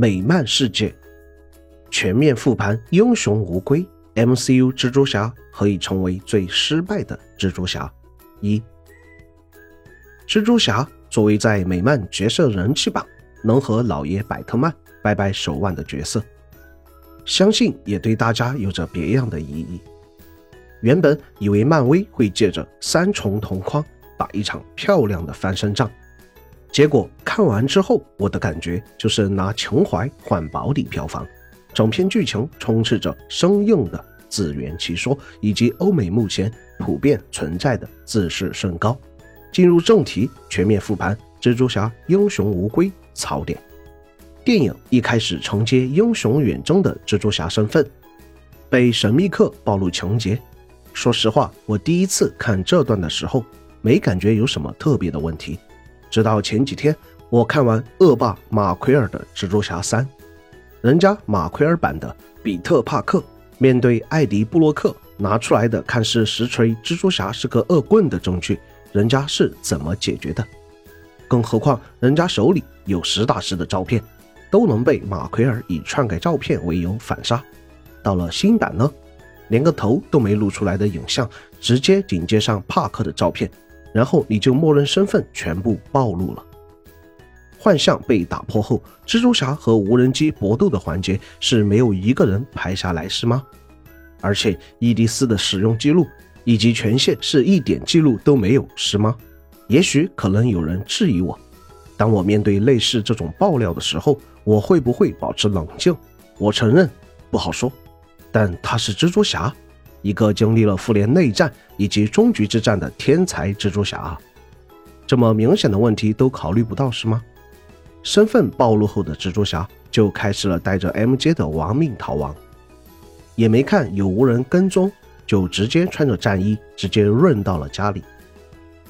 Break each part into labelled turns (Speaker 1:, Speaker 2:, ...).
Speaker 1: 美漫世界全面复盘，英雄无归。MCU 蜘蛛侠何以成为最失败的蜘蛛侠？一，蜘蛛侠作为在美漫角色人气榜能和老爷百特曼掰掰手腕的角色，相信也对大家有着别样的意义。原本以为漫威会借着三重同框打一场漂亮的翻身仗，结果看完之后，我的感觉就是拿情怀换保底票房。整篇剧情充斥着生硬的自圆其说，以及欧美目前普遍存在的自视甚高。进入正题，全面复盘《蜘蛛侠：英雄无归》槽点。电影一开始承接英雄远征的蜘蛛侠身份，被神秘客暴露情节。说实话，我第一次看这段的时候，没感觉有什么特别的问题。直到前几天，我看完恶霸马奎尔的《蜘蛛侠三》。人家马奎尔版的比特·帕克面对艾迪·布洛克拿出来的看似实锤蜘蛛侠是个恶棍的证据，人家是怎么解决的？更何况人家手里有实打实的照片，都能被马奎尔以篡改照片为由反杀。到了新版呢，连个头都没露出来的影像，直接紧接上帕克的照片，然后你就默认身份全部暴露了。幻象被打破后，蜘蛛侠和无人机搏斗的环节是没有一个人拍下来是吗？而且伊迪丝的使用记录以及权限是一点记录都没有是吗？也许可能有人质疑我，当我面对类似这种爆料的时候，我会不会保持冷静？我承认不好说，但他是蜘蛛侠，一个经历了复联内战以及终局之战的天才蜘蛛侠，这么明显的问题都考虑不到是吗？身份暴露后的蜘蛛侠就开始了带着 MJ 的亡命逃亡，也没看有无人跟踪，就直接穿着战衣直接润到了家里。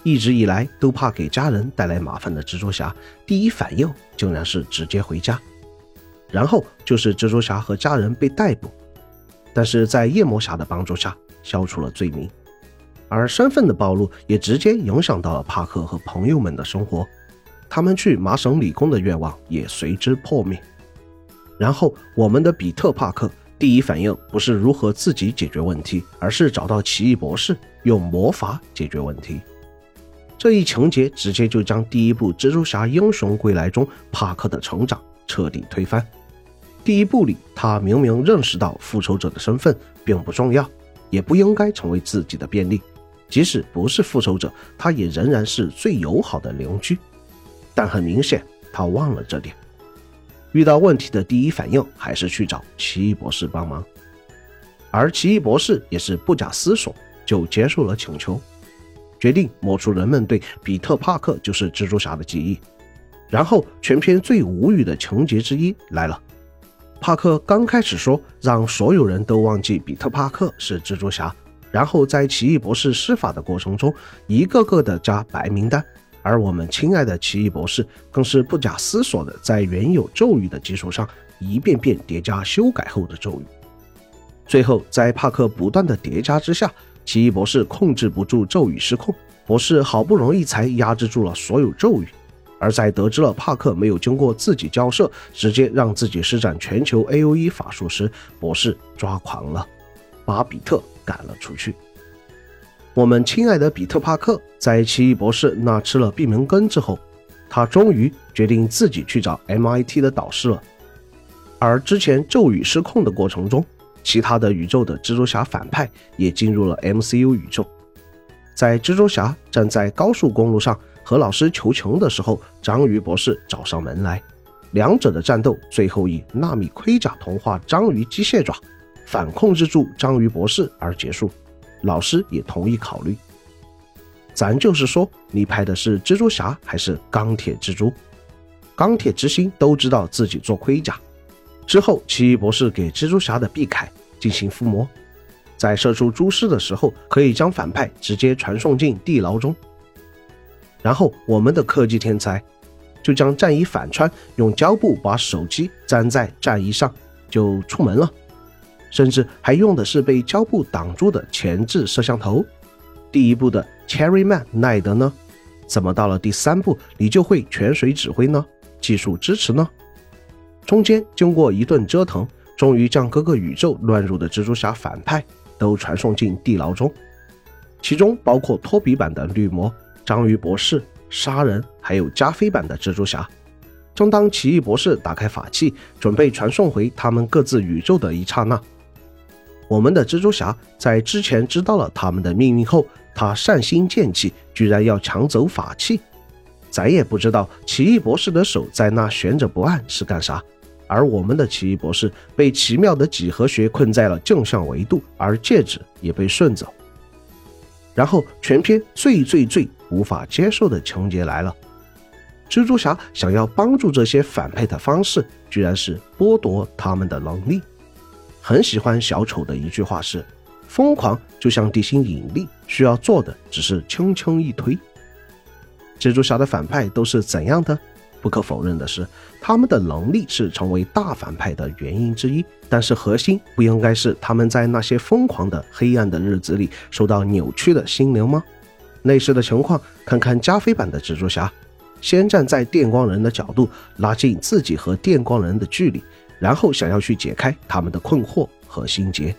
Speaker 1: 一直以来都怕给家人带来麻烦的蜘蛛侠，第一反应竟然是直接回家。然后就是蜘蛛侠和家人被逮捕，但是在夜魔侠的帮助下消除了罪名，而身份的暴露也直接影响到了帕克和朋友们的生活。他们去麻省理工的愿望也随之破灭。然后，我们的比特·帕克第一反应不是如何自己解决问题，而是找到奇异博士用魔法解决问题。这一情节直接就将第一部《蜘蛛侠：英雄归来》中帕克的成长彻底推翻。第一部里，他明明认识到复仇者的身份并不重要，也不应该成为自己的便利，即使不是复仇者，他也仍然是最友好的邻居。但很明显，他忘了这点。遇到问题的第一反应还是去找奇异博士帮忙，而奇异博士也是不假思索就接受了请求，决定抹除人们对比特·帕克就是蜘蛛侠的记忆。然后，全片最无语的情节之一来了：帕克刚开始说让所有人都忘记比特·帕克是蜘蛛侠，然后在奇异博士施法的过程中，一个个的加白名单。而我们亲爱的奇异博士更是不假思索的在原有咒语的基础上一遍遍叠加修改后的咒语，最后在帕克不断的叠加之下，奇异博士控制不住咒语失控，博士好不容易才压制住了所有咒语。而在得知了帕克没有经过自己交涉，直接让自己施展全球 A O E 法术时，博士抓狂了，把比特赶了出去。我们亲爱的比特·帕克在奇异博士那吃了闭门羹之后，他终于决定自己去找 MIT 的导师了。而之前咒语失控的过程中，其他的宇宙的蜘蛛侠反派也进入了 MCU 宇宙。在蜘蛛侠站在高速公路上和老师求情的时候，章鱼博士找上门来，两者的战斗最后以纳米盔甲同化章鱼机械爪，反控制住章鱼博士而结束。老师也同意考虑，咱就是说，你拍的是蜘蛛侠还是钢铁蜘蛛？钢铁之心都知道自己做盔甲。之后，奇异博士给蜘蛛侠的臂铠进行附魔，在射出蛛丝的时候，可以将反派直接传送进地牢中。然后，我们的科技天才就将战衣反穿，用胶布把手机粘在战衣上，就出门了。甚至还用的是被胶布挡住的前置摄像头。第一部的 Cherry Man 奈德呢？怎么到了第三部你就会泉水指挥呢？技术支持呢？中间经过一顿折腾，终于将各个宇宙乱入的蜘蛛侠反派都传送进地牢中，其中包括托比版的绿魔、章鱼博士、杀人，还有加菲版的蜘蛛侠。正当奇异博士打开法器，准备传送回他们各自宇宙的一刹那，我们的蜘蛛侠在之前知道了他们的命运后，他善心剑气，居然要抢走法器。咱也不知道奇异博士的手在那悬着不按是干啥，而我们的奇异博士被奇妙的几何学困在了正向维度，而戒指也被顺走。然后全篇最最最无法接受的情节来了。蜘蛛侠想要帮助这些反派的方式，居然是剥夺他们的能力。很喜欢小丑的一句话是：“疯狂就像地心引力，需要做的只是轻轻一推。”蜘蛛侠的反派都是怎样的？不可否认的是，他们的能力是成为大反派的原因之一。但是核心不应该是他们在那些疯狂的黑暗的日子里受到扭曲的心灵吗？类似的情况，看看加菲版的蜘蛛侠。先站在电光人的角度，拉近自己和电光人的距离，然后想要去解开他们的困惑和心结。